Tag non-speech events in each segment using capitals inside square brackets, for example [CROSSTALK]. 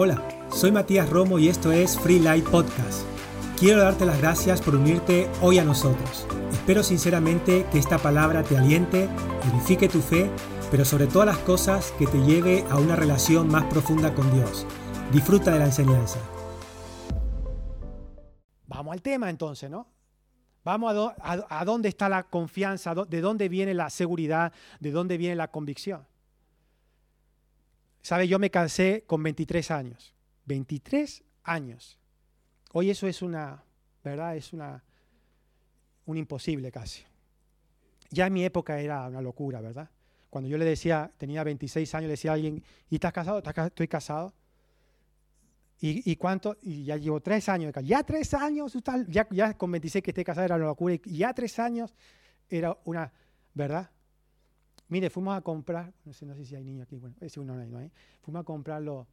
Hola, soy Matías Romo y esto es Free Light Podcast. Quiero darte las gracias por unirte hoy a nosotros. Espero sinceramente que esta palabra te aliente, edifique tu fe, pero sobre todas las cosas que te lleve a una relación más profunda con Dios. Disfruta de la enseñanza. Vamos al tema entonces, ¿no? Vamos a, a, dónde está la confianza, de dónde viene la seguridad, de dónde viene la convicción. ¿Sabe? Yo me casé con 23 años. 23 años. Hoy eso es una, ¿verdad? Es una, un imposible casi. Ya en mi época era una locura, ¿verdad? Cuando yo le decía, tenía 26 años, le decía a alguien, ¿y estás casado? Estoy casado. ¿Y, cuánto? Y ya llevo tres años. Ya tres años, ya, con 26 que esté casado era una locura. Ya tres años era una, ¿verdad? Mire, fuimos a comprar, no sé, no sé si hay niños aquí, bueno, ese uno no hay, no hay. Fuimos a comprar lo,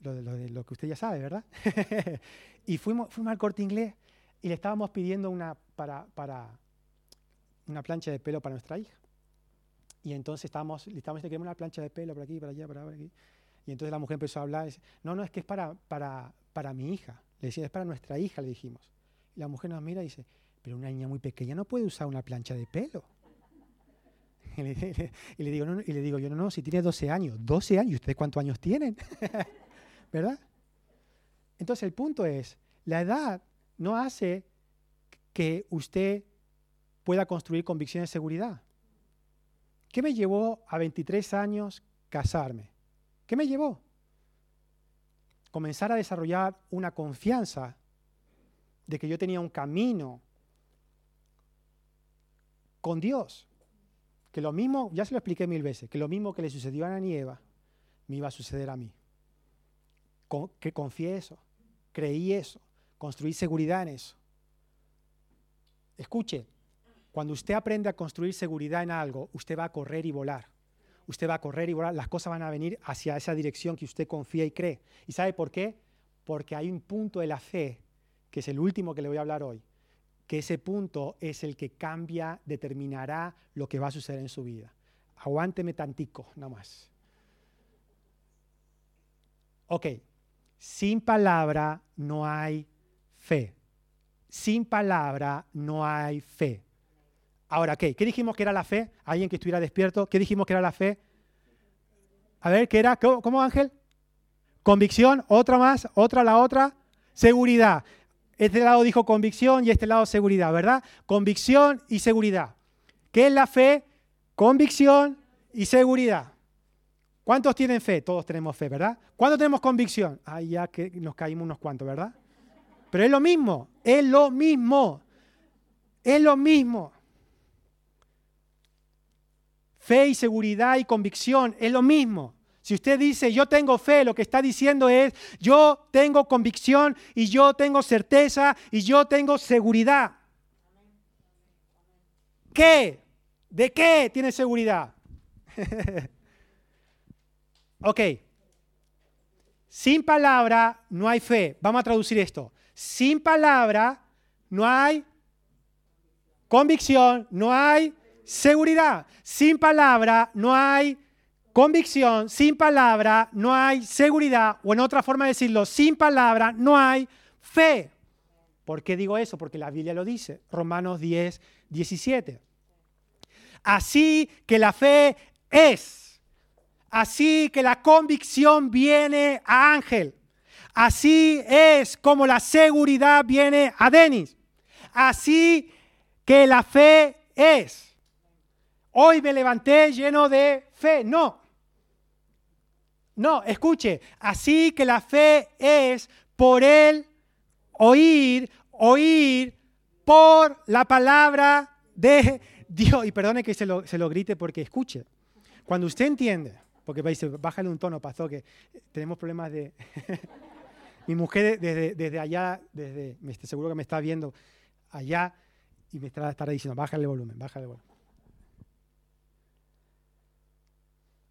lo, lo, que usted ya sabe, ¿verdad? [LAUGHS] y fuimos, fuimos al corte inglés y le estábamos pidiendo una, para, para una plancha de pelo para nuestra hija. Y entonces estábamos, le estábamos diciendo, una plancha de pelo por aquí, para allá, para aquí. Y entonces la mujer empezó a hablar, dice, no, no, es que es para, para, para mi hija. Le decía, es para nuestra hija, le dijimos. Y la mujer nos mira y dice, pero una niña muy pequeña no puede usar una plancha de pelo. [LAUGHS] Y le, digo, y le digo, yo no, no, si tiene 12 años, 12 años, ¿y ustedes cuántos años tienen? [LAUGHS] ¿Verdad? Entonces el punto es, la edad no hace que usted pueda construir convicciones de seguridad. ¿Qué me llevó a 23 años casarme? ¿Qué me llevó? Comenzar a desarrollar una confianza de que yo tenía un camino con Dios. Que lo mismo, ya se lo expliqué mil veces, que lo mismo que le sucedió a Ana y Eva, me iba a suceder a mí. que confié eso, creí eso, construí seguridad en eso. Escuche, cuando usted aprende a construir seguridad en algo, usted va a correr y volar. Usted va a correr y volar, las cosas van a venir hacia esa dirección que usted confía y cree. ¿Y sabe por qué? Porque hay un punto de la fe, que es el último que le voy a hablar hoy, que ese punto es el que cambia, determinará lo que va a suceder en su vida. Aguánteme tantico, nada más. Ok, sin palabra no hay fe. Sin palabra no hay fe. Ahora, ¿qué? ¿Qué dijimos que era la fe? ¿Alguien que estuviera despierto? ¿Qué dijimos que era la fe? A ver, ¿qué era? ¿Cómo, Ángel? Convicción, otra más, otra, la otra. Seguridad. Este lado dijo convicción y este lado seguridad, ¿verdad? Convicción y seguridad. ¿Qué es la fe? Convicción y seguridad. ¿Cuántos tienen fe? Todos tenemos fe, ¿verdad? ¿Cuántos tenemos convicción? Ah, ya que nos caímos unos cuantos, ¿verdad? Pero es lo mismo, es lo mismo, es lo mismo. Fe y seguridad y convicción es lo mismo. Si usted dice, yo tengo fe, lo que está diciendo es, yo tengo convicción y yo tengo certeza y yo tengo seguridad. ¿Qué? ¿De qué tiene seguridad? [LAUGHS] ok. Sin palabra no hay fe. Vamos a traducir esto. Sin palabra no hay convicción, no hay seguridad. Sin palabra no hay convicción, sin palabra no hay seguridad, o en otra forma de decirlo, sin palabra no hay fe. ¿Por qué digo eso? Porque la Biblia lo dice, Romanos 10, 17. Así que la fe es, así que la convicción viene a Ángel, así es como la seguridad viene a Denis, así que la fe es. Hoy me levanté lleno de fe, no, no, escuche, así que la fe es por el oír, oír por la palabra de Dios. Y perdone que se lo, grite porque escuche. Cuando usted entiende, porque dice, bájale un tono, pasó que tenemos problemas de... [LAUGHS] Mi mujer desde, desde allá, desde, seguro que me está viendo allá y me estará, estará diciendo, bájale el volumen, bájale el volumen.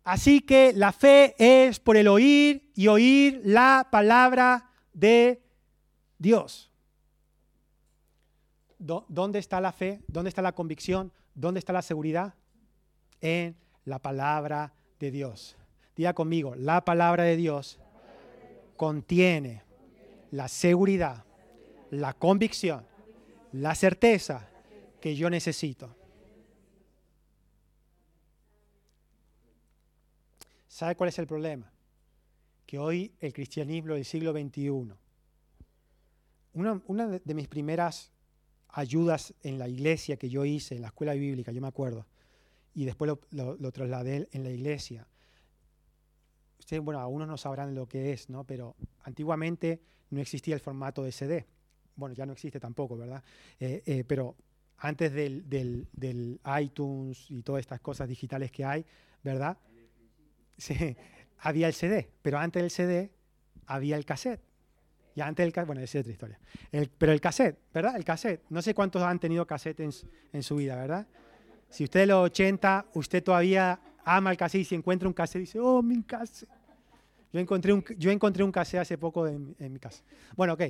Así que la fe es por el oír y oír la palabra de Dios. ¿Dónde está la fe? ¿Dónde está la convicción? ¿Dónde está la seguridad? En la palabra de Diga conmigo, la palabra de Dios contiene la seguridad, la convicción, la certeza que yo necesito. ¿Sabe cuál es el problema? Que hoy el cristianismo del siglo XXI, una, de mis primeras ayudas en la iglesia que yo hice, en la escuela bíblica, yo me acuerdo, y después lo, trasladé en la iglesia. Ustedes, bueno, algunos no sabrán lo que es, ¿no? Pero antiguamente no existía el formato de CD. Bueno, ya no existe tampoco, ¿verdad? Eh, eh, pero antes del, del, iTunes y todas estas cosas digitales que hay, ¿verdad? Sí, había el CD, pero antes del CD había el cassette. Y antes del cassette, bueno, esa es otra historia. pero el cassette, ¿verdad? El cassette. No sé cuántos han tenido cassette en, su vida, ¿verdad? Si usted de los 80, usted todavía ama el cassette y si encuentra un cassette dice, oh, mi cassette. Yo encontré un, yo encontré un cassette hace poco en, mi casa. Bueno, ok,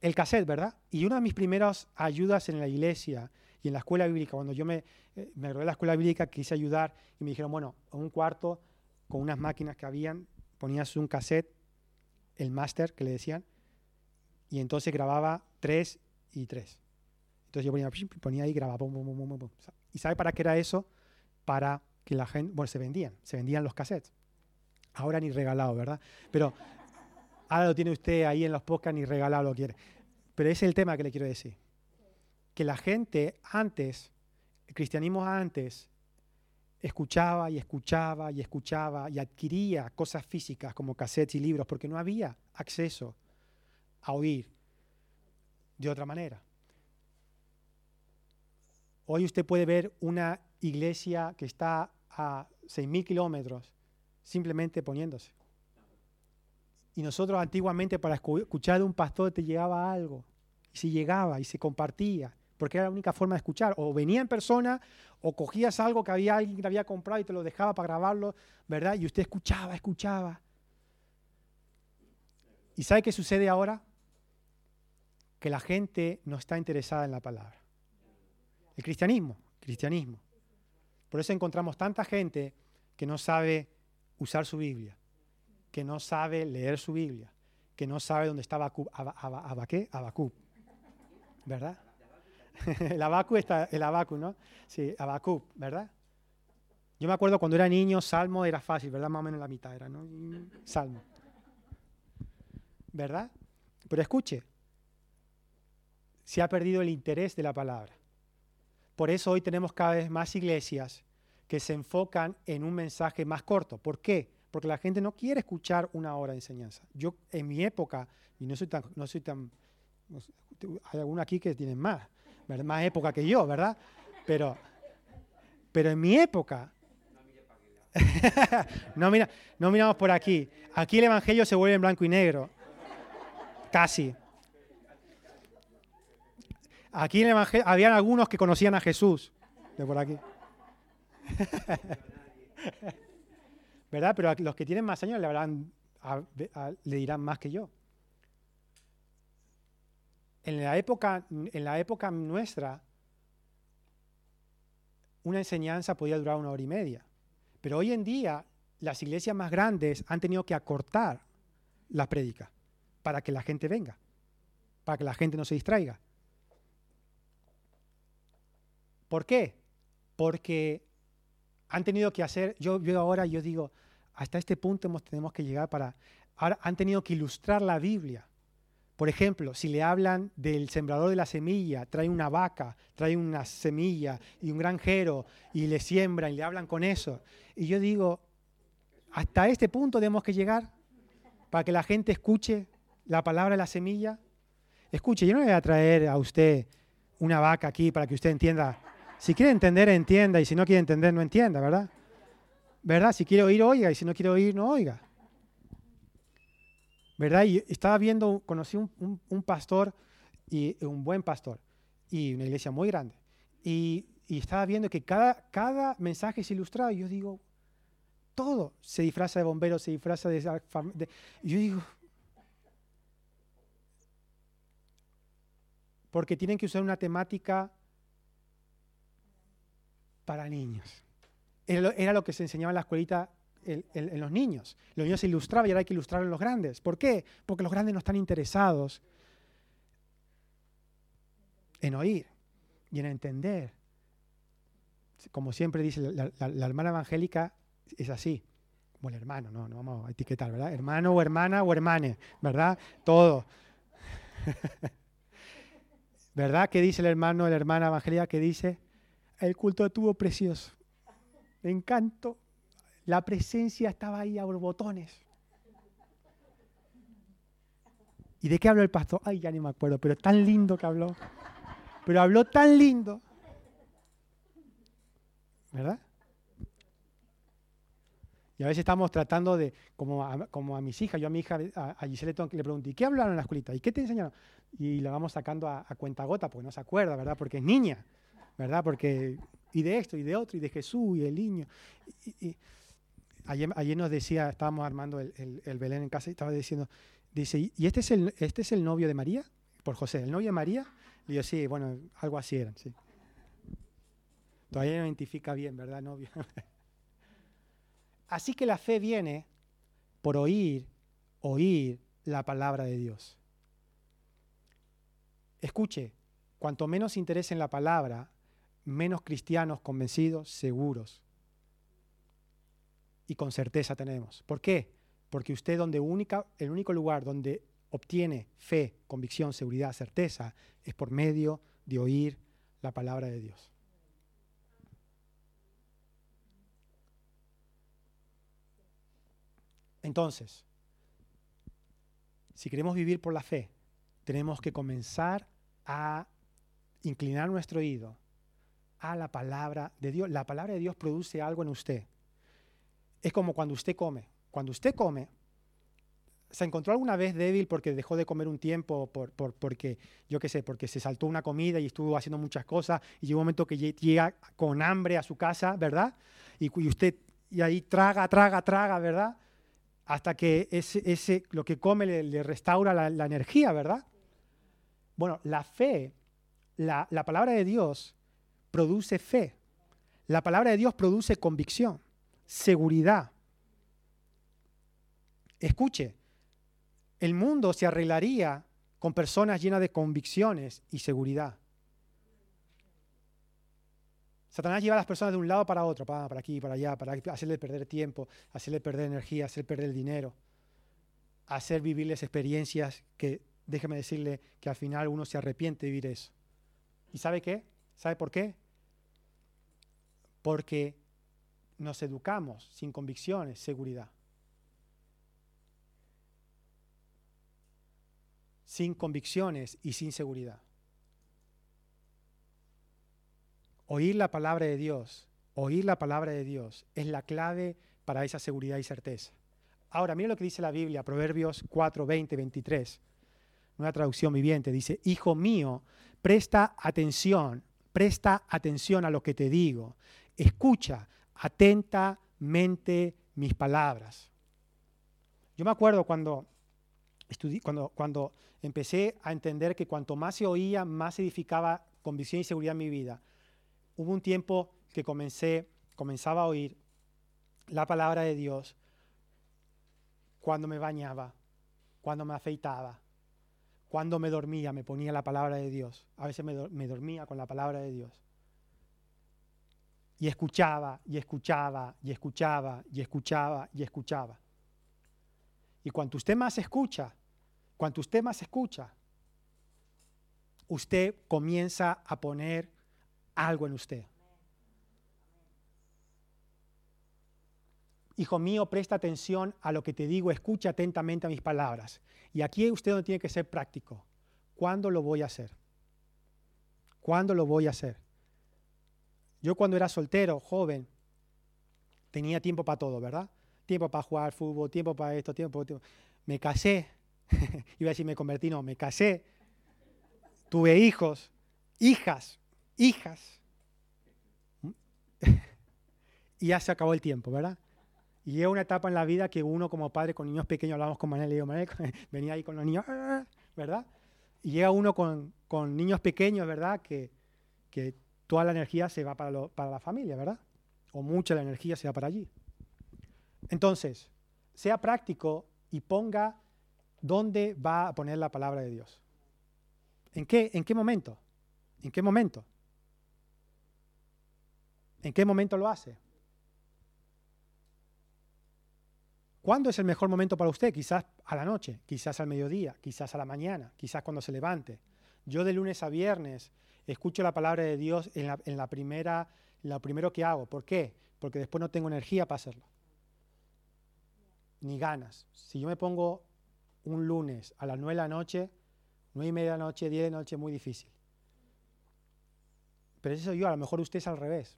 el cassette, ¿verdad? Y una de mis primeras ayudas en la iglesia y en la escuela bíblica, cuando yo me, eh, me gradué de la escuela bíblica, quise ayudar y me dijeron, bueno, en un cuarto con unas máquinas que habían, ponías un cassette, el máster que le decían, y entonces grababa tres y tres. Entonces yo ponía, ponía ahí y grababa. ¿Y sabe para qué era eso? Para que la gente, bueno, se vendían, se vendían los cassettes. Ahora ni regalado, ¿verdad? Pero ahora lo tiene usted ahí en los podcasts, ni regalado lo quiere. Pero ese es el tema que le quiero decir. Que la gente antes, el cristianismo antes, escuchaba y escuchaba y escuchaba y adquiría cosas físicas como cassettes y libros porque no había acceso a oír de otra manera. Hoy usted puede ver una iglesia que está a 6.000 kilómetros simplemente poniéndose. Y nosotros antiguamente para escuchar de un pastor te llegaba algo. Y si llegaba y se compartía porque era la única forma de escuchar. O venía en persona, o cogías algo que había alguien que había comprado y te lo dejaba para grabarlo, ¿verdad? Y usted escuchaba, escuchaba. ¿Y sabe qué sucede ahora? Que la gente no está interesada en la palabra. El cristianismo, cristianismo. Por eso encontramos tanta gente que no sabe usar su Biblia, que no sabe leer su Biblia, que no sabe dónde está Abacú, ¿verdad? [LAUGHS] el abacu está, el abacu, ¿no? Sí, abacu, ¿verdad? Yo me acuerdo cuando era niño, salmo era fácil, ¿verdad? Más o menos la mitad era, ¿no? Salmo. ¿Verdad? Pero escuche, se ha perdido el interés de la palabra. Por eso hoy tenemos cada vez más iglesias que se enfocan en un mensaje más corto. ¿Por qué? Porque la gente no quiere escuchar una hora de enseñanza. Yo en mi época, y no soy tan, no soy tan, hay algunos aquí que tienen más, más época que yo, ¿verdad? Pero, pero en mi época, [LAUGHS] no, mira, no miramos por aquí. Aquí el Evangelio se vuelve en blanco y negro. Casi. Aquí en el Evangelio, habían algunos que conocían a Jesús. De por aquí. [LAUGHS] ¿Verdad? Pero los que tienen más años le, le dirán más que yo en la época, en la época nuestra, una enseñanza podía durar una hora y media. Pero hoy en día, las iglesias más grandes han tenido que acortar la prédica para que la gente venga, para que la gente no se distraiga. ¿Por qué? Porque han tenido que hacer, yo, yo ahora yo digo, hasta este punto hemos, tenemos que llegar para, ahora han tenido que ilustrar la Biblia por ejemplo, si le hablan del sembrador de la semilla, trae una vaca, trae una semilla y un granjero y le siembran y le hablan con eso. Y yo digo, hasta este punto tenemos que llegar para que la gente escuche la palabra de la semilla. Escuche, yo no le voy a traer a usted una vaca aquí para que usted entienda. Si quiere entender, entienda, y si no quiere entender, no entienda, ¿verdad? ¿Verdad? Si quiere oír, oiga, y si no quiere oír, no oiga. ¿Verdad? Y estaba viendo, conocí un, pastor, y un buen pastor, y una iglesia muy grande. Y, estaba viendo que cada, cada mensaje es ilustrado. Y yo digo, todo se disfraza de bombero, se disfraza de... de yo digo, porque tienen que usar una temática para niños. Era lo que se enseñaba en la escuelita en los niños. Los niños se ilustraban y ahora hay que ilustrar en los grandes. ¿Por qué? Porque los grandes no están interesados en oír y en entender. Como siempre dice la, hermana evangélica, es así. Bueno, hermano, no, no vamos a etiquetar, ¿verdad? Hermano o hermana o hermane, ¿verdad? Todo. [LAUGHS] ¿Verdad? ¿Qué dice el hermano o la hermana evangélica? ¿Qué dice? El culto estuvo precioso. Me encantó. La presencia estaba ahí a borbotones. ¿Y de qué habló el pastor? Ay, ya ni me acuerdo, pero tan lindo que habló. Pero habló tan lindo. ¿Verdad? Y a veces estamos tratando de, como a, a mis hijas, yo a mi hija, a, Giselle le pregunto, ¿y qué hablaron en la escuelita? ¿Y qué te enseñaron? Y la vamos sacando a, cuenta gota, porque no se acuerda, ¿verdad? Porque es niña, ¿verdad? Porque, y de esto, y de otro, y de Jesús, y del niño. Y, ayer, nos decía, estábamos armando el, el, Belén en casa, y estaba diciendo, dice, ¿y este es, el, este es el novio de María? Por José, ¿el novio de María? Y yo, sí, bueno, algo así eran, sí. Todavía no identifica bien, ¿verdad, novio? [LAUGHS] así que la fe viene por oír, oír la palabra de Dios. Escuche, cuanto menos interés en la palabra, menos cristianos convencidos, seguros y con certeza tenemos. ¿Por qué? Porque usted donde única, el único lugar donde obtiene fe, convicción, seguridad, certeza, es por medio de oír la palabra de Dios. Entonces, si queremos vivir por la fe, tenemos que comenzar a inclinar nuestro oído a la palabra de Dios. La palabra de Dios produce algo en usted. Es como cuando usted come. Cuando usted come, ¿Se encontró alguna vez débil porque dejó de comer un tiempo, por, porque, yo qué sé, porque se saltó una comida y estuvo haciendo muchas cosas y llegó un momento que llega con hambre a su casa, ¿verdad? Y, usted, y ahí traga, traga, traga, ¿verdad? Hasta que ese, ese lo que come le, restaura la, la, energía, ¿verdad? Bueno, la fe, la, la palabra de Dios produce fe. La palabra de Dios produce convicción, seguridad. Escuche, el mundo se arreglaría con personas llenas de convicciones y seguridad. Satanás lleva a las personas de un lado para otro, para, aquí, para allá, para hacerle perder tiempo, hacerle perder energía, hacer perder dinero, hacer vivirles experiencias que, déjeme decirle, que al final uno se arrepiente de vivir eso. ¿Y sabe qué? ¿Sabe por qué? Porque nos educamos sin convicciones, seguridad. sin convicciones y sin seguridad. Oír la palabra de Dios, oír la palabra de Dios es la clave para esa seguridad y certeza. Ahora, mira lo que dice la Biblia, Proverbios 4, 20, 23, una traducción viviente, dice, Hijo mío, presta atención, presta atención a lo que te digo, escucha atentamente mis palabras. Yo me acuerdo cuando cuando, cuando empecé a entender que cuanto más se oía, más edificaba convicción y seguridad en mi vida. Hubo un tiempo que comencé, comenzaba a oír la palabra de Dios cuando me bañaba, cuando me afeitaba, cuando me dormía, me ponía la palabra de Dios. A veces me dormía con la palabra de Dios. Y escuchaba, y escuchaba, y escuchaba, y escuchaba, y escuchaba. Y cuanto usted más escucha, cuanto usted más escucha, usted comienza a poner algo en usted. Hijo mío, presta atención a lo que te digo, escucha atentamente a mis palabras. Y aquí usted no tiene que ser práctico. ¿Cuándo lo voy a hacer? ¿Cuándo lo voy a hacer? Yo cuando era soltero, joven, tenía tiempo para todo, ¿verdad? Tiempo para jugar fútbol, tiempo para esto, tiempo tiempo. Me casé, [LAUGHS] iba a decir me convertí, no, me casé, tuve hijos, hijas, hijas. [LAUGHS] y ya se acabó el tiempo, ¿verdad? Y llega una etapa en la vida que uno como padre con niños pequeños, hablamos con Manel, y digo, Manel, [LAUGHS] venía ahí con los niños, ¿verdad? Y llega uno con, niños pequeños, ¿verdad? Que, que, toda la energía se va para, para la familia, ¿verdad? O mucha la energía se va para allí. Entonces, sea práctico y ponga dónde va a poner la palabra de Dios. ¿En qué, en qué momento? ¿En qué momento? ¿En qué momento lo hace? ¿Cuándo es el mejor momento para usted? Quizás a la noche, quizás al mediodía, quizás a la mañana, quizás cuando se levante. Yo de lunes a viernes escucho la palabra de Dios en la, en la primera, lo primero que hago. ¿Por qué? Porque después no tengo energía para hacerlo. Ni ganas. Si yo me pongo un lunes a las 9 de la noche, 9 y media de la noche, 10 de la noche, muy difícil. Pero eso yo, a lo mejor usted es al revés.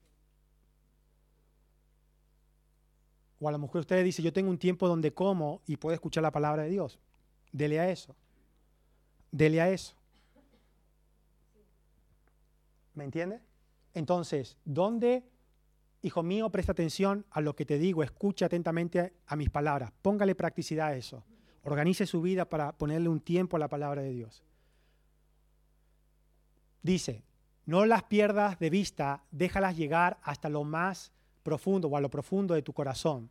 O a lo mejor usted dice, yo tengo un tiempo donde como y puedo escuchar la palabra de Dios. Dele a eso. Dele a eso. ¿Me entiende? Entonces, ¿dónde, hijo mío, presta atención a lo que te digo? Escucha atentamente a mis palabras. Póngale practicidad a eso. Organice su vida para ponerle un tiempo a la palabra de Dios. Dice, no las pierdas de vista, déjalas llegar hasta lo más profundo o a lo profundo de tu corazón.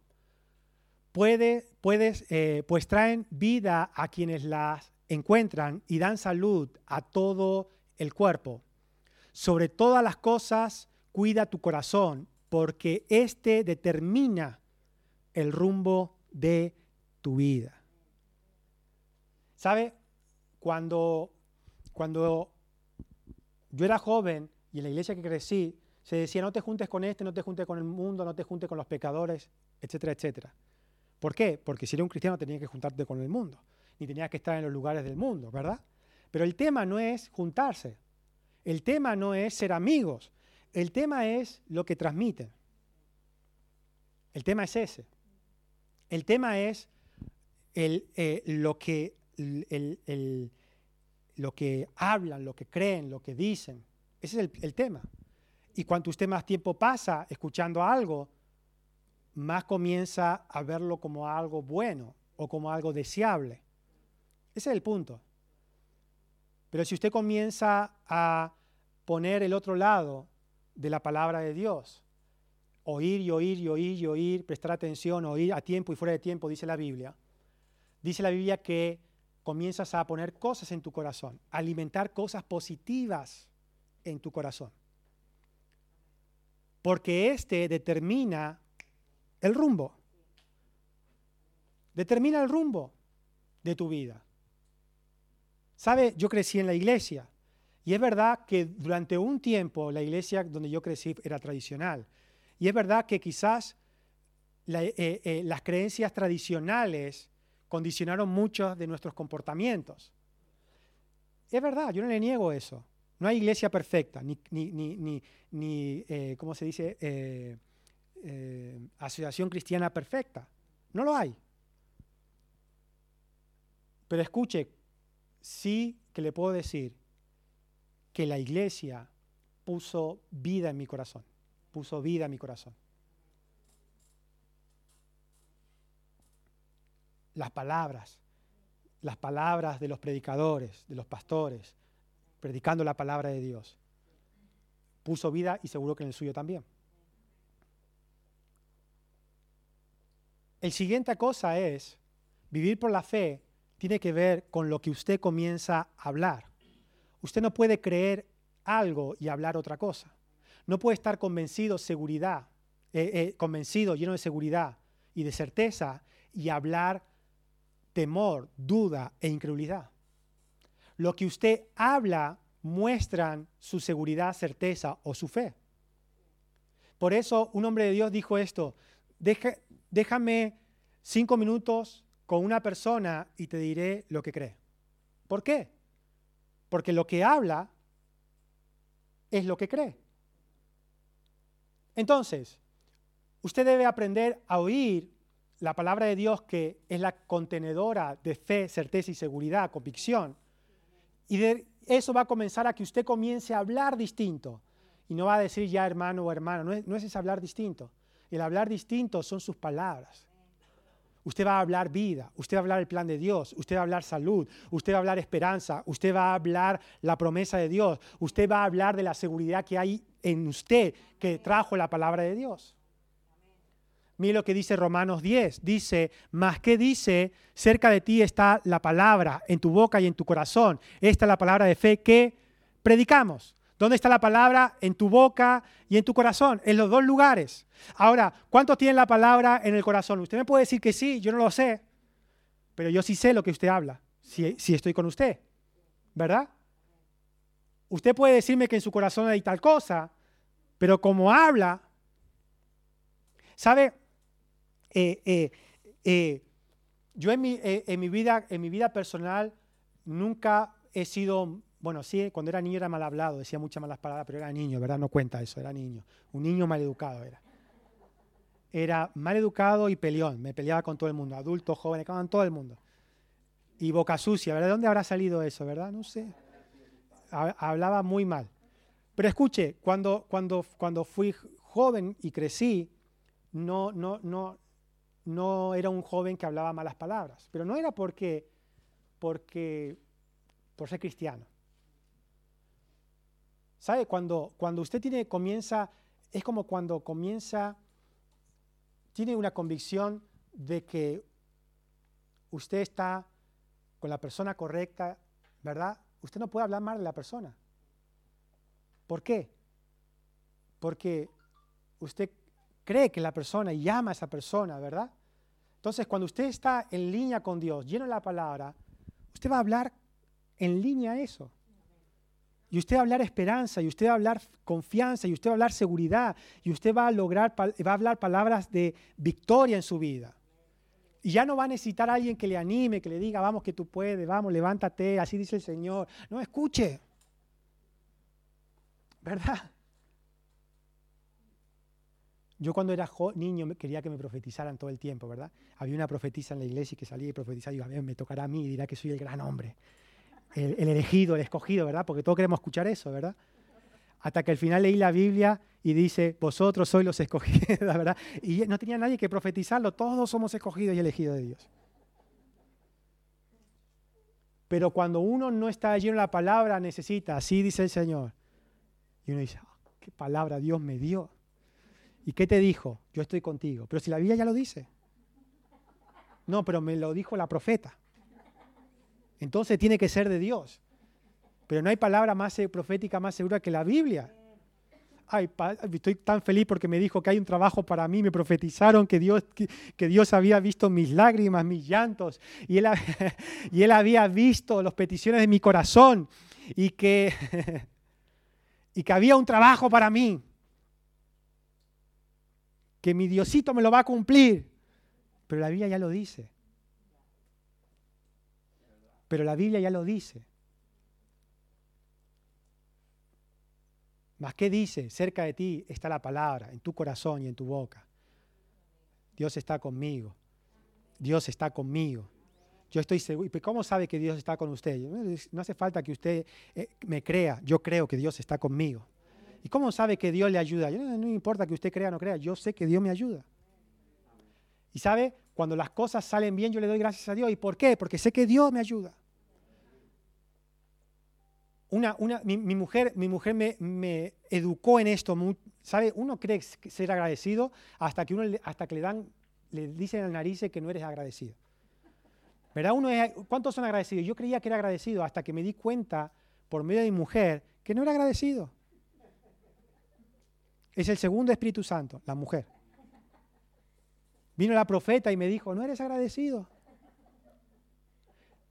Puede, puedes, eh, pues traen vida a quienes las encuentran y dan salud a todo el cuerpo. Sobre todas las cosas, cuida tu corazón, porque éste determina el rumbo de tu vida. ¿Sabe? Cuando, cuando yo era joven y en la iglesia que crecí, se decía, no te juntes con este, no te juntes con el mundo, no te juntes con los pecadores, etcétera, etcétera. ¿Por qué? Porque si eres un cristiano tenías que juntarte con el mundo, ni tenías que estar en los lugares del mundo, ¿verdad? Pero el tema no es juntarse, el tema no es ser amigos, el tema es lo que transmiten. El tema es ese. El tema es eh, lo que lo que hablan, lo que creen, lo que dicen. Ese es el, tema. Y cuanto usted más tiempo pasa escuchando algo, más comienza a verlo como algo bueno o como algo deseable. Ese es el punto. Pero si usted comienza a poner el otro lado de la palabra de Dios, oír y oír y oír y oír, prestar atención, oír a tiempo y fuera de tiempo, dice la Biblia, dice la Biblia que comienzas a poner cosas en tu corazón, alimentar cosas positivas en tu corazón. Porque este determina el rumbo. Determina el rumbo de tu vida. ¿Sabe? Yo crecí en la iglesia. Y es verdad que durante un tiempo la iglesia donde yo crecí era tradicional. Y es verdad que quizás eh, eh, las creencias tradicionales condicionaron muchos de nuestros comportamientos. Es verdad, yo no le niego eso. No hay iglesia perfecta, ni, ni, eh, ¿cómo se dice? Asociación cristiana perfecta. No lo hay. Pero escuche, sí que le puedo decir que la iglesia puso vida en mi corazón, puso vida en mi corazón. las palabras, las palabras de los predicadores, de los pastores, predicando la palabra de Dios. Puso vida y seguro que en el suyo también. El siguiente cosa es, vivir por la fe tiene que ver con lo que usted comienza a hablar. Usted no puede creer algo y hablar otra cosa. No puede estar convencido, seguridad, eh, eh, convencido, lleno de seguridad y de certeza y hablar temor, duda e incredulidad. Lo que usted habla muestran su seguridad, certeza o su fe. Por eso un hombre de Dios dijo esto, déjame cinco minutos con una persona y te diré lo que cree. ¿Por qué? Porque lo que habla es lo que cree. Entonces, usted debe aprender a oír la palabra de Dios que es la contenedora de fe, certeza y seguridad, convicción. Y eso va a comenzar a que usted comience a hablar distinto. Y no va a decir ya hermano o hermana, no es, no es hablar distinto. El hablar distinto son sus palabras. Usted va a hablar vida, usted va a hablar el plan de Dios, usted va a hablar salud, usted va a hablar esperanza, usted va a hablar la promesa de Dios, usted va a hablar de la seguridad que hay en usted que trajo la palabra de Dios Mire lo que dice Romanos 10. Dice, más que dice, cerca de ti está la palabra, en tu boca y en tu corazón. Esta es la palabra de fe que predicamos. ¿Dónde está la palabra? En tu boca y en tu corazón, en los dos lugares. Ahora, ¿cuántos tienen la palabra en el corazón? Usted me puede decir que sí, yo no lo sé, pero yo sí sé lo que usted habla, si, estoy con usted, ¿verdad? Usted puede decirme que en su corazón hay tal cosa, pero como habla, ¿sabe? Eh, eh, eh, yo en, mi vida, en mi vida personal nunca he sido, bueno, sí, cuando era niño era mal hablado, decía muchas malas palabras, pero era niño, ¿verdad? No cuenta eso, era niño. Un niño mal educado era. Era mal educado y peleón, me peleaba con todo el mundo, adultos, jóvenes, con todo el mundo. Y boca sucia, ¿verdad? ¿De dónde habrá salido eso, verdad? No sé hablaba muy mal. Pero escuche, cuando, cuando, cuando fui joven y crecí, no, no, no, no era un joven que hablaba malas palabras, pero no era porque, porque por ser cristiano. ¿Sabe? Cuando, cuando usted tiene, comienza, es como cuando comienza, tiene una convicción de que usted está con la persona correcta, ¿verdad? usted no puede hablar mal de la persona. ¿Por qué? Porque usted cree que la persona y ama a esa persona, ¿verdad? Entonces, cuando usted está en línea con Dios, lleno de la palabra, usted va a hablar en línea a eso. Y usted va a hablar esperanza, y usted va a hablar confianza, y usted va a hablar seguridad, y usted va a lograr, a hablar palabras de victoria en su vida. Y ya no va a necesitar a alguien que le anime, que le diga, vamos que tú puedes, vamos, levántate, así dice el Señor. No, escuche. ¿Verdad? Yo cuando era niño quería que me profetizaran todo el tiempo, ¿verdad? Había una profetisa en la iglesia que salía y profetizaba y iba, me tocará a mí y dirá que soy el gran hombre, el, el elegido, el escogido, ¿verdad? Porque todos queremos escuchar eso, ¿verdad? hasta que al final leí la Biblia y dice, vosotros sois los escogidos, [LAUGHS] ¿verdad? Y no tenía nadie que profetizarlo, todos somos escogidos y elegidos de Dios. Pero cuando uno no está lleno de la palabra, necesita, así dice el Señor. Y uno dice, ah, ¿qué palabra Dios me dio? ¿Y qué te dijo? Yo estoy contigo. Pero si la Biblia ya lo dice. No, pero me lo dijo la profeta. Entonces tiene que ser de Dios. Pero no hay palabra más profética más segura que la Biblia. Ay, estoy tan feliz porque me dijo que hay un trabajo para mí, me profetizaron que Dios, que, Dios había visto mis lágrimas, mis llantos, [LAUGHS] y él, había visto las peticiones de mi corazón, y que, [LAUGHS] y que había un trabajo para mí, que mi Diosito me lo va a cumplir. Pero la Biblia ya lo dice. Pero la Biblia ya lo dice. Mas ¿qué dice? Cerca de ti está la palabra, en tu corazón y en tu boca. Dios está conmigo. Dios está conmigo. Yo estoy seguro. ¿Cómo sabe que Dios está con usted? No hace falta que usted eh, me crea. Yo creo que Dios está conmigo. ¿Y cómo sabe que Dios le ayuda? No, no importa que usted crea o no crea. Yo sé que Dios me ayuda. Y sabe, cuando las cosas salen bien, yo le doy gracias a Dios. ¿Y por qué? Porque sé que Dios me ayuda una, mi, mujer, mi mujer me, educó en esto. ¿Sabe? Uno cree ser agradecido hasta que, uno, hasta que le, dan, le dicen al nariz que no eres agradecido. ¿Verdad? Uno ¿Cuántos son agradecidos? Yo creía que era agradecido hasta que me di cuenta, por medio de mi mujer, que no era agradecido. Es el segundo Espíritu Santo, la mujer. Vino la profeta y me dijo, no eres agradecido.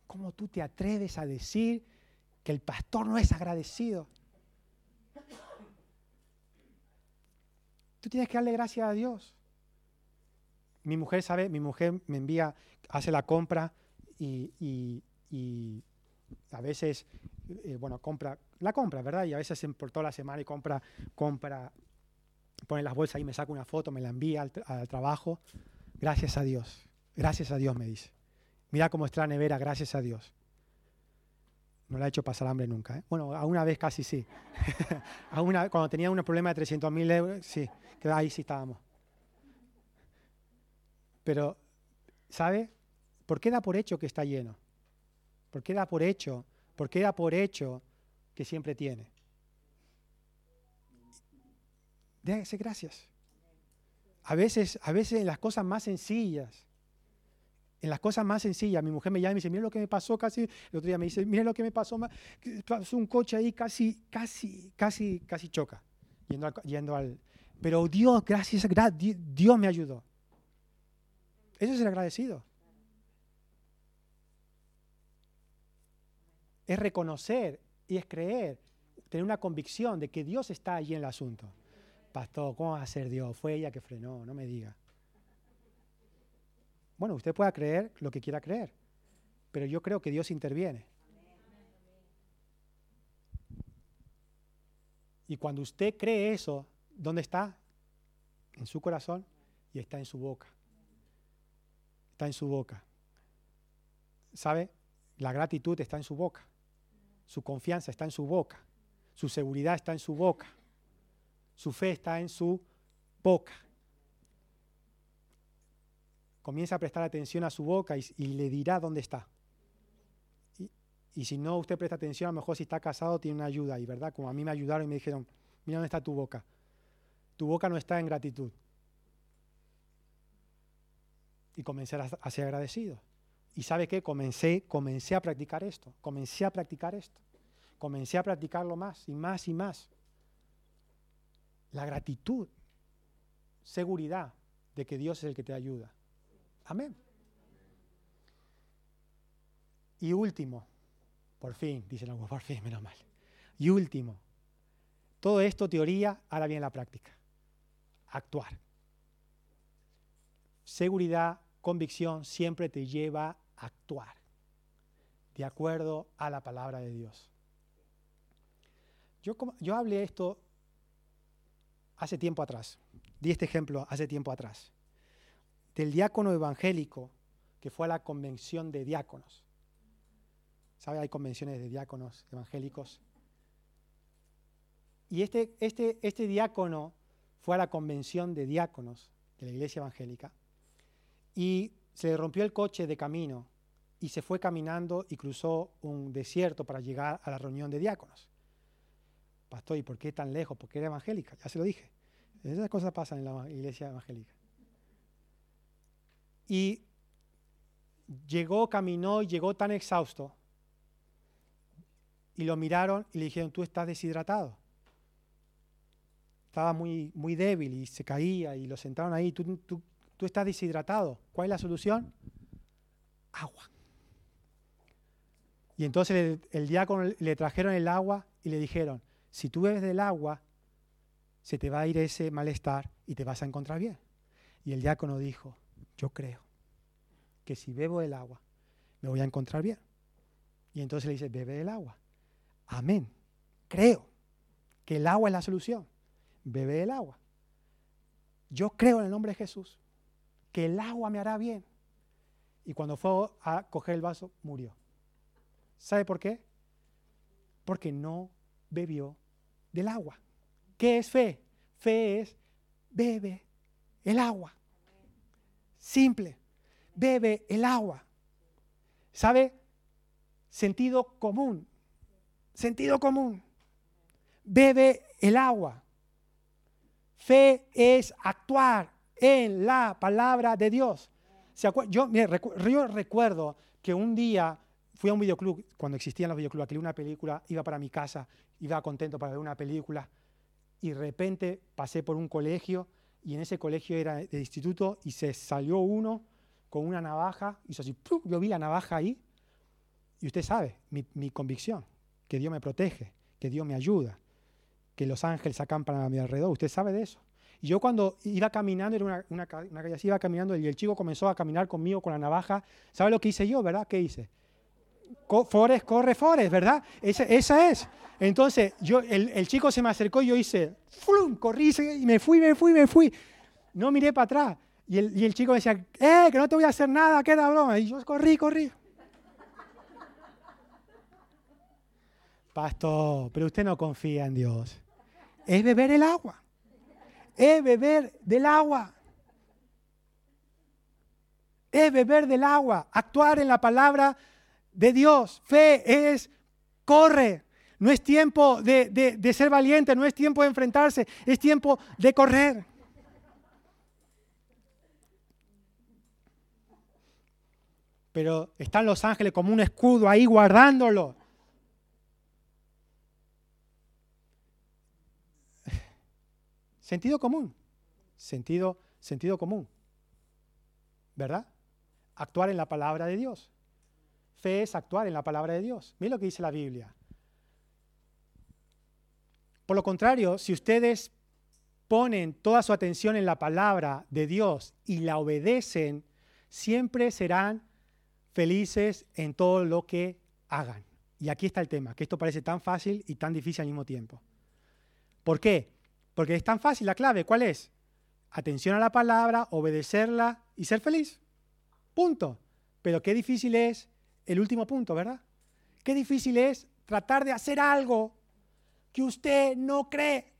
¿Cómo tú te atreves a decir que el pastor no es agradecido. Tú tienes que darle gracias a Dios. Mi mujer sabe, mi mujer me envía, hace la compra y, a veces, eh, bueno, compra, la compra, ¿verdad? Y a veces por toda la semana y compra, compra, pone las bolsas y me saca una foto, me la envía al, al trabajo. Gracias a Dios, gracias a Dios me dice. Mira cómo está la nevera, gracias a Dios. No la ha hecho pasar hambre nunca. ¿eh? Bueno, a una vez casi sí. [LAUGHS] a una, cuando tenía un problema de 300 mil euros, sí, que ahí sí estábamos. Pero, ¿sabe? ¿Por qué da por hecho que está lleno? ¿Por qué da por hecho? ¿Por qué da por hecho que siempre tiene? Déjese gracias. A veces, a veces las cosas más sencillas, en las cosas más sencillas, mi mujer me llama y me dice, mira lo que me pasó casi, el otro día me dice, mira lo que me pasó, pasó un coche ahí casi, casi, casi, casi choca, yendo yendo al pero Dios, gracias, Dios me ayudó. Eso es el agradecido. Es reconocer y es creer, tener una convicción de que Dios está allí en el asunto. Pastor, ¿cómo va a ser Dios? Fue ella que frenó, no me diga. Bueno, usted pueda creer lo que quiera creer, pero yo creo que Dios interviene. Y cuando usted cree eso, ¿dónde está? En su corazón y está en su boca. Está en su boca. ¿Sabe? La gratitud está en su boca. Su confianza está en su boca. Su seguridad está en su boca. Su fe está en su boca. Comienza a prestar atención a su boca y, le dirá dónde está. Y, y, si no usted presta atención, a lo mejor si está casado tiene una ayuda ahí, ¿verdad? Como a mí me ayudaron y me dijeron, mira dónde está tu boca. Tu boca no está en gratitud. Y comencé a ser agradecido. ¿Y sabe qué? Comencé, comencé a practicar esto. Comencé a practicar esto. Comencé a practicarlo más y más y más. La gratitud, seguridad de que Dios es el que te ayuda. Amén. Y último, por fin, dicen algunos, por fin, menos mal. Y último, todo esto teoría, ahora viene la práctica actuar. Seguridad, convicción siempre te lleva a actuar de acuerdo a la palabra de Dios. Yo, yo hablé esto hace tiempo atrás, di este ejemplo hace tiempo atrás, del diácono evangélico que fue a la convención de diáconos. ¿Sabe? Hay convenciones de diáconos evangélicos. Y este, este, este diácono fue a la convención de diáconos de la iglesia evangélica y se le rompió el coche de camino y se fue caminando y cruzó un desierto para llegar a la reunión de diáconos. Pastor, ¿y por qué tan lejos? Porque era evangélica, ya se lo dije. Esas cosas pasan en la iglesia evangélica. Y llegó, caminó y llegó tan exhausto. Y lo miraron y le dijeron, tú estás deshidratado estaba muy, muy débil y se caía y lo sentaron ahí. Tú, tú, tú estás deshidratado. ¿Cuál es la solución? Agua. Y entonces el, diácono le trajeron el agua y le dijeron, si tú bebes del agua, se te va a ir ese malestar y te vas a encontrar bien. Y el diácono dijo, yo creo que si bebo del agua, me voy a encontrar bien. Y entonces le dice, bebe del agua. Amén. Creo que el agua es la solución bebe el agua. Yo creo en el nombre de Jesús que el agua me hará bien. Y cuando fue a coger el vaso, murió. ¿Sabe por qué? Porque no bebió del agua. ¿Qué es fe? Fe es bebe el agua. Simple. Bebe el agua. ¿Sabe? Sentido común. Sentido común. Bebe el agua. Fe es actuar en la palabra de Dios. Yo, yo recuerdo que un día fui a un videoclub, cuando existían los videoclubs, alquilé una película, iba para mi casa, iba contento para ver una película, y de repente pasé por un colegio, y en ese colegio era de instituto, y se salió uno con una navaja, hizo así, yo vi la navaja ahí, y usted sabe, mi, convicción, que Dios me protege, que Dios me ayuda, que los ángeles acampan a mi alrededor. ¿Usted sabe de eso? Y yo cuando iba caminando, era una, una, calle así, iba caminando y el chico comenzó a caminar conmigo con la navaja. ¿Sabe lo que hice yo, verdad? ¿Qué hice? Forest, corre, Forest, ¿verdad? Esa, es. Entonces, yo, el, el, chico se me acercó y yo hice, ¡flum! corrí y me fui, me fui, me fui. No miré para atrás. Y el, y el chico me decía, ¡eh, que no te voy a hacer nada, queda broma! Y yo corrí, corrí. Pastor, pero usted no confía en Dios. Es beber el agua. Es beber del agua. Es beber del agua. Actuar en la palabra de Dios. Fe es corre. No es tiempo de, de, de, ser valiente, no es tiempo de enfrentarse, es tiempo de correr. Pero están los ángeles como un escudo ahí guardándolo. Sentido común, sentido, sentido común, ¿verdad? Actuar en la palabra de Dios. Fe es actuar en la palabra de Dios. Miren lo que dice la Biblia. Por lo contrario, si ustedes ponen toda su atención en la palabra de Dios y la obedecen, siempre serán felices en todo lo que hagan. Y aquí está el tema, que esto parece tan fácil y tan difícil al mismo tiempo. ¿Por qué? Porque es tan fácil la clave. ¿Cuál es? Atención a la palabra, obedecerla y ser feliz. Punto. Pero qué difícil es el último punto, ¿verdad? Qué difícil es tratar de hacer algo que usted no cree.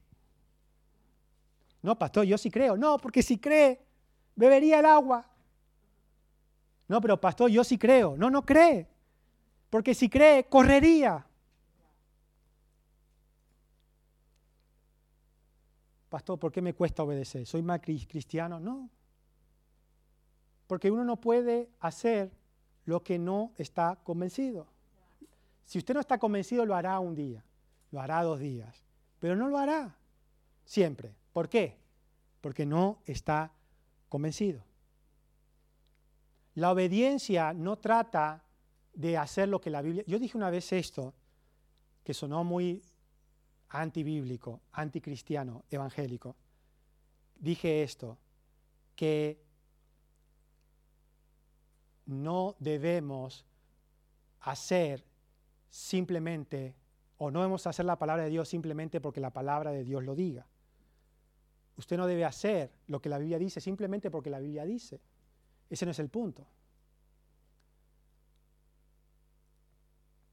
No, pastor, yo sí creo. No, porque si cree, bebería el agua. No, pero pastor, yo sí creo. No, no cree. Porque si cree, correría. Pastor, ¿por qué me cuesta obedecer? ¿Soy más cristiano? No. Porque uno no puede hacer lo que no está convencido. Si usted no está convencido, lo hará un día, lo hará dos días, pero no lo hará siempre. ¿Por qué? Porque no está convencido. La obediencia no trata de hacer lo que la Biblia... Yo dije una vez esto, que sonó muy antibíblico, anticristiano, evangélico. Dije esto, que no debemos hacer simplemente, o no debemos hacer la palabra de Dios simplemente porque la palabra de Dios lo diga. Usted no debe hacer lo que la Biblia dice simplemente porque la Biblia dice. Ese no es el punto.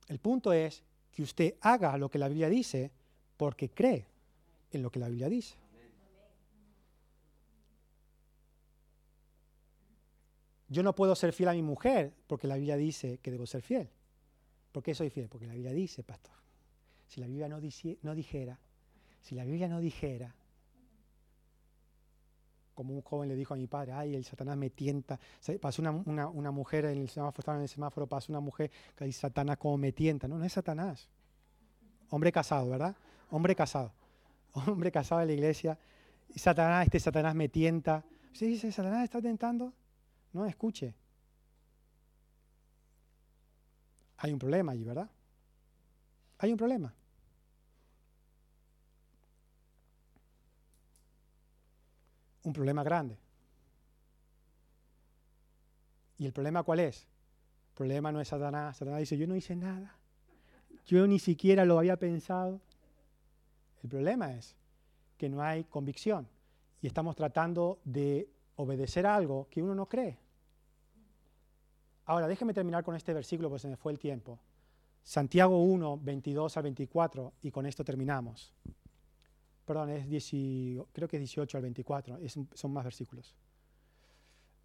El punto es que usted haga lo que la Biblia dice porque cree en lo que la Biblia dice. Yo no puedo ser fiel a mi mujer porque la Biblia dice que debo ser fiel. ¿Por qué soy fiel? Porque la Biblia dice, pastor. Si la Biblia no, dijera, si la Biblia no dijera, como un joven le dijo a mi padre, ay, el Satanás me tienta. Pasó una, mujer en el semáforo, estaba en el semáforo, pasó una mujer que dice, Satanás como me tienta. No, no es Satanás. Hombre casado, ¿verdad? Hombre casado. Hombre casado en la iglesia. Satanás, este Satanás me tienta. ¿Usted dice, Satanás está tentando? No, escuche. Hay un problema allí, ¿verdad? Hay un problema. Un problema grande. ¿Y el problema cuál es? El problema no es Satanás. Satanás dice, yo no hice nada. Yo ni siquiera lo había pensado. El problema es que no hay convicción y estamos tratando de obedecer algo que uno no cree. Ahora, déjeme terminar con este versículo porque se me fue el tiempo. Santiago 1, 22 al 24, y con esto terminamos. Perdón, es creo que es 18 al 24, son más versículos.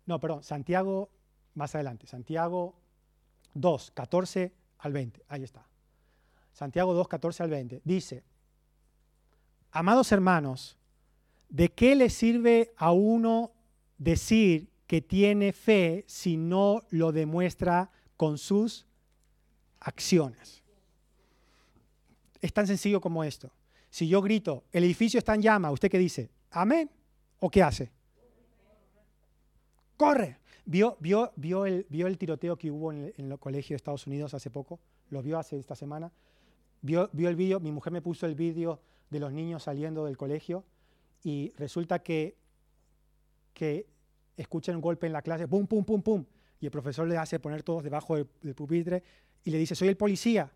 No, perdón, Santiago, más adelante, Santiago 2, 14 al 20, ahí está. Santiago 2, 14 al 20, dice, amados hermanos, ¿de qué le sirve a uno decir que tiene fe si no lo demuestra con sus acciones. Es tan sencillo como esto. Si yo grito, el edificio está en llama, ¿usted qué dice? ¿Amén? ¿O qué hace? Corre. ¿Vio, vio, vio, el, vio el tiroteo que hubo en el, colegio de Estados Unidos hace poco? ¿Lo vio hace esta semana? ¿Vio, vio el vídeo? Mi mujer me puso el vídeo de los niños saliendo del colegio y resulta que, que escuchan un golpe en la clase, pum, pum, pum, pum, y el profesor le hace poner todos debajo del, pupitre y le dice, soy el policía.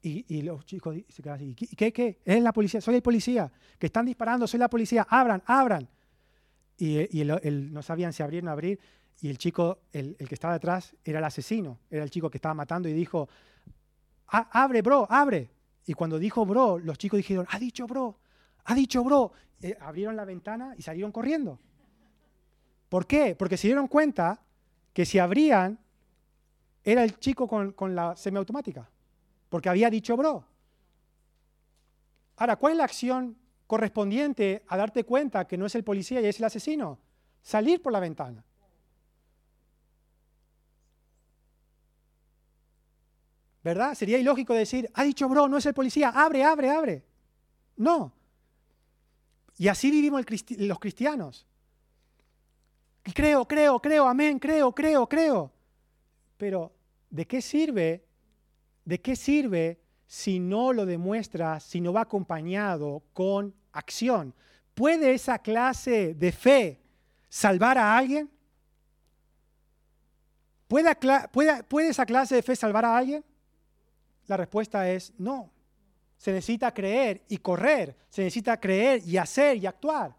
Y, los chicos se quedan así, ¿qué, qué? ¿Es la policía? Soy el policía, que están disparando, soy la policía, abran, abran. Y, no sabían si abrir o no abrir, y el chico, el, que estaba detrás, era el asesino, era el chico que estaba matando y dijo, abre, bro, abre. Y cuando dijo bro, los chicos dijeron, ha dicho bro, ha dicho bro. Eh, abrieron la ventana y salieron corriendo. ¿Por qué? Porque se dieron cuenta que si abrían, era el chico con, la semiautomática, porque había dicho bro. Ahora, ¿cuál es la acción correspondiente a darte cuenta que no es el policía y es el asesino? Salir por la ventana. ¿verdad? Sería ilógico decir, ha dicho bro, no es el policía, abre, abre, abre. No. Y así vivimos los cristianos. Creo, creo, creo, amén, creo, creo, creo. Pero, ¿de qué sirve? ¿De qué sirve si no lo demuestra, si no va acompañado con acción? ¿Puede esa clase de fe salvar a alguien? ¿Puede, puede, esa clase de fe salvar a alguien? La respuesta es no. Se necesita creer y correr. Se necesita creer y hacer y actuar.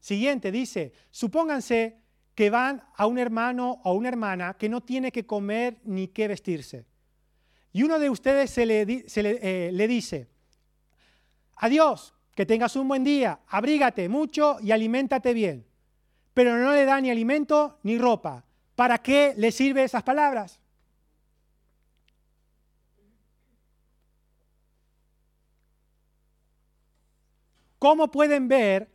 Siguiente, dice, supónganse que van a un hermano o una hermana que no tiene que comer ni que vestirse. Y uno de ustedes se le, eh, le dice, adiós, que tengas un buen día, abrígate mucho y aliméntate bien. Pero no le da ni alimento ni ropa. ¿Para qué le sirve esas palabras? Como pueden ver,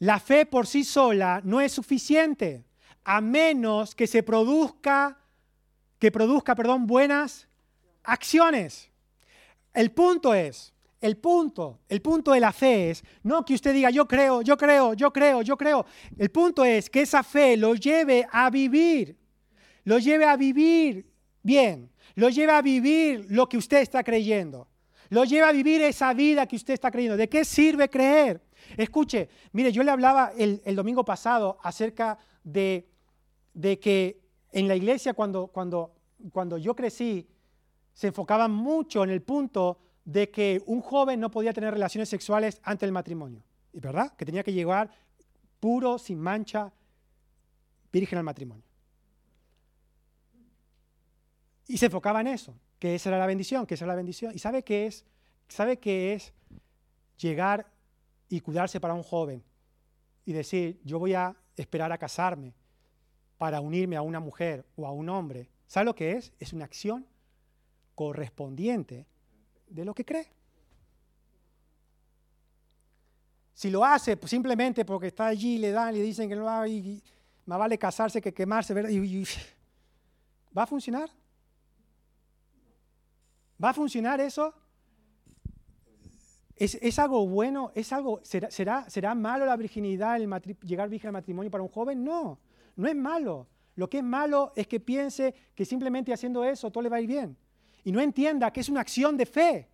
la fe por sí sola no es suficiente, a menos que se produzca, que produzca, perdón, buenas acciones. El punto es, el punto, el punto de la fe es no que usted diga yo creo, yo creo, yo creo, yo creo. El punto es que esa fe lo lleve a vivir, lo lleve a vivir bien, lo lleve a vivir lo que usted está creyendo, lo lleve a vivir esa vida que usted está creyendo. ¿De qué sirve creer? Escuche, mire, yo le hablaba el, domingo pasado acerca de, que en la iglesia cuando, cuando, cuando yo crecí se enfocaba mucho en el punto de que un joven no podía tener relaciones sexuales antes del matrimonio. ¿Y verdad? Que tenía que llegar puro, sin mancha, virgen al matrimonio. Y se enfocaba en eso, que esa era la bendición, que esa era la bendición. ¿Y sabe qué es? ¿Sabe qué es llegar y cuidarse para un joven y decir, yo voy a esperar a casarme para unirme a una mujer o a un hombre? ¿Sabe lo que es? Es una acción correspondiente de lo que cree. Si lo hace pues, simplemente porque está allí, le dan, le dicen que no va, y, más vale casarse que quemarse, ¿verdad? ¿Va a funcionar? ¿Va a funcionar eso? ¿Es, algo bueno? ¿Es algo, será, será, ¿Será malo la virginidad, el llegar virgen al matrimonio para un joven? No, no es malo. Lo que es malo es que piense que simplemente haciendo eso todo le va a ir bien y no entienda que es una acción de fe.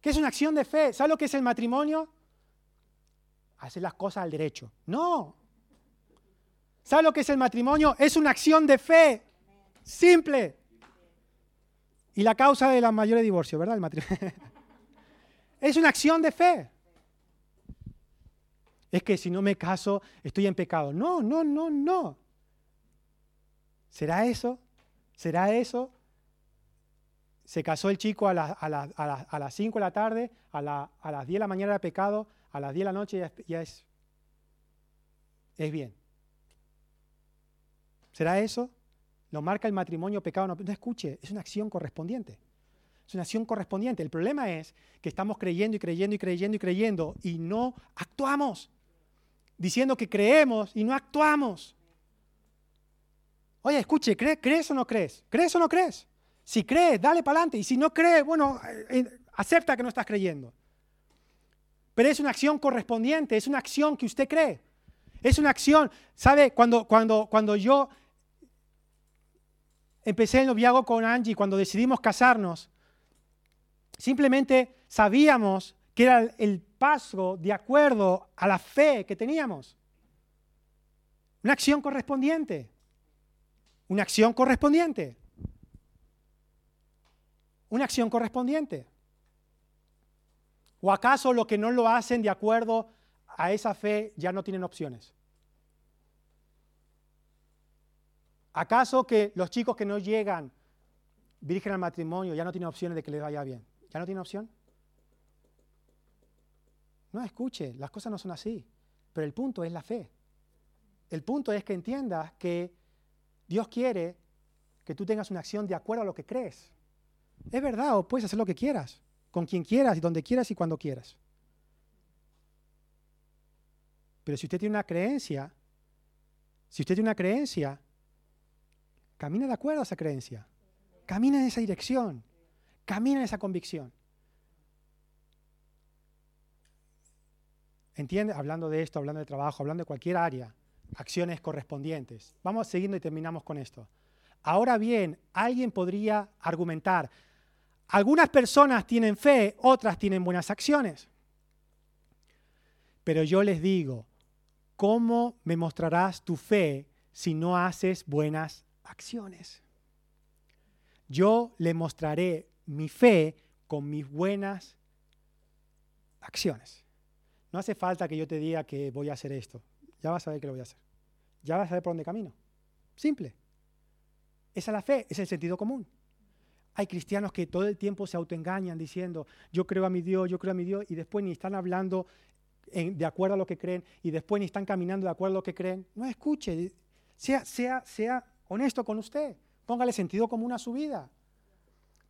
¿Qué es una acción de fe? ¿Sabe lo que es el matrimonio? Hacer las cosas al derecho. No. ¿Sabe lo que es el matrimonio? Es una acción de fe. Simple. Y la causa de la mayor divorcio, ¿verdad? El matrimonio. [LAUGHS] es una acción de fe. Es que si no me caso, estoy en pecado. No, no, no, no. ¿Será eso? ¿Será eso? Se casó el chico a, las 5 de la tarde, a, las 10 de la mañana era pecado, a las 10 de la noche ya, es, es bien. ¿Será eso? ¿Lo marca el matrimonio pecado? No escuche, es una acción correspondiente. Es una acción correspondiente. El problema es que estamos creyendo y creyendo y creyendo y creyendo y no actuamos. Diciendo que creemos y no actuamos. Oye, escuche, ¿crees o no crees? ¿Crees o no crees? Si crees, dale para adelante. Y si no crees, bueno, eh, acepta que no estás creyendo. Pero es una acción correspondiente, es una acción que usted cree. Es una acción, ¿sabe? Cuando, cuando, cuando yo empecé el noviazgo con Angie, cuando decidimos casarnos, simplemente sabíamos que era el paso de acuerdo a la fe que teníamos. Una acción correspondiente una acción correspondiente. Una acción correspondiente. ¿O acaso los que no lo hacen de acuerdo a esa fe ya no tienen opciones? ¿Acaso que los chicos que no llegan virgen al matrimonio ya no tienen opciones de que les vaya bien? ¿Ya no tienen opción? No escuche, las cosas no son así. Pero el punto es la fe. El punto es que entiendas que Dios quiere que tú tengas una acción de acuerdo a lo que crees. Es verdad, o puedes hacer lo que quieras, con quien quieras y donde quieras y cuando quieras. Pero si usted tiene una creencia, si usted tiene una creencia, camina de acuerdo a esa creencia. Camina en esa dirección. Camina en esa convicción. ¿Entiendes? Hablando de esto, hablando de trabajo, hablando de cualquier área, acciones correspondientes. Vamos siguiendo y terminamos con esto. Ahora bien, alguien podría argumentar, algunas personas tienen fe, otras tienen buenas acciones. Pero yo les digo, ¿cómo me mostrarás tu fe si no haces buenas acciones? Yo le mostraré mi fe con mis buenas acciones. No hace falta que yo te diga que voy a hacer esto. Ya vas a ver que lo voy a hacer. Ya vas a ver por dónde camino. Simple. Esa es la fe, es el sentido común. Hay cristianos que todo el tiempo se autoengañan diciendo, yo creo a mi Dios, yo creo a mi Dios, y después ni están hablando de acuerdo a lo que creen, y después ni están caminando de acuerdo a lo que creen. No escuche, sea, sea, sea honesto con usted, póngale sentido común a su vida.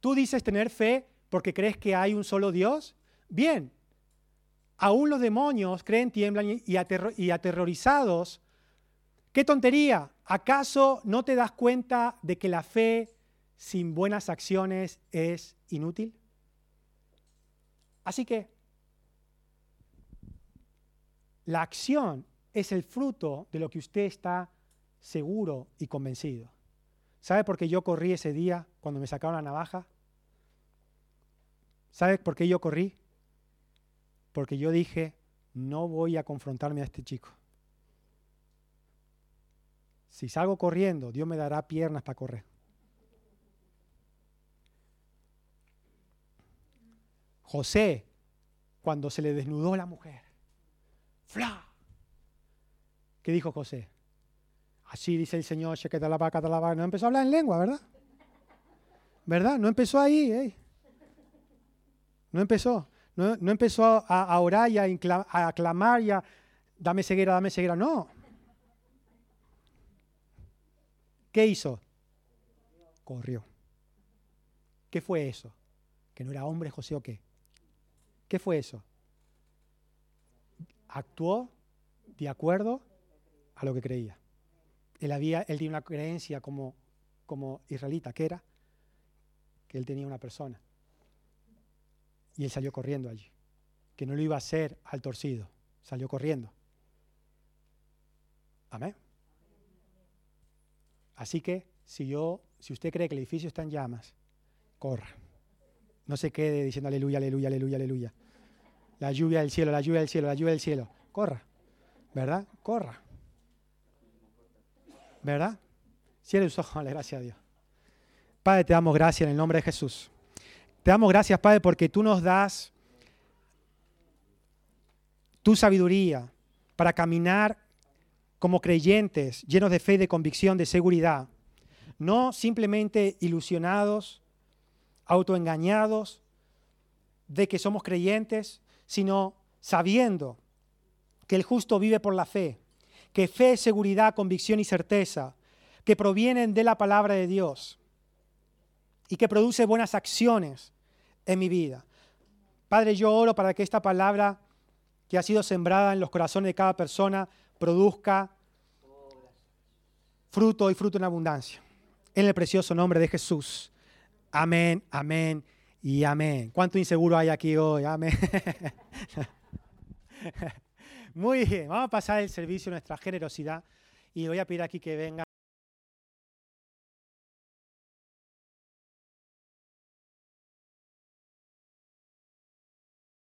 Tú dices tener fe porque crees que hay un solo Dios. Bien, aún los demonios creen, tiemblan y, y aterrorizados. ¡Qué tontería! ¿Acaso no te das cuenta de que la fe sin buenas acciones es inútil? Así que la acción es el fruto de lo que usted está seguro y convencido. ¿Sabe por qué yo corrí ese día cuando me sacaron la navaja? ¿Sabe por qué yo corrí? Porque yo dije, no voy a confrontarme a este chico. Si salgo corriendo, Dios me dará piernas para correr. José, cuando se le desnudó la mujer, ¡fla! ¿Qué dijo José? Así dice el Señor, no empezó a hablar en lengua, ¿verdad? ¿Verdad? No empezó ahí, ¿eh? No empezó. No, empezó a, orar y a, aclamar y a dame ceguera, dame ceguera. No. ¿Qué hizo? Corrió. ¿Qué fue eso? ¿Que no era hombre José o qué? ¿Qué fue eso? Actuó de acuerdo a lo que creía. Él, había, él tenía una creencia como, como israelita, que era que él tenía una persona. Y él salió corriendo allí, que no lo iba a hacer al torcido, salió corriendo. Amén. Así que si yo, si usted cree que el edificio está en llamas, corra. No se quede diciendo aleluya, aleluya, aleluya, aleluya. La lluvia del cielo, la lluvia del cielo, la lluvia del cielo. Corra. ¿Verdad? Corra. ¿Verdad? Cierre sus ojos, [LAUGHS] gracias a Dios. Padre, te damos gracias en el nombre de Jesús. Te damos gracias, Padre, porque tú nos das tu sabiduría para caminar como creyentes, llenos de fe, de convicción, de seguridad. No simplemente ilusionados, autoengañados de que somos creyentes, sino sabiendo que el justo vive por la fe, que fe, seguridad, convicción y certeza, que provienen de la palabra de Dios y que produce buenas acciones en mi vida. Padre, yo oro para que esta palabra que ha sido sembrada en los corazones de cada persona produzca fruto y fruto en abundancia. En el precioso nombre de Jesús. Amén, amén y amén. ¿Cuánto inseguro hay aquí hoy? Amén. [LAUGHS] Muy bien, vamos a pasar el servicio, nuestra generosidad, y voy a pedir aquí que venga.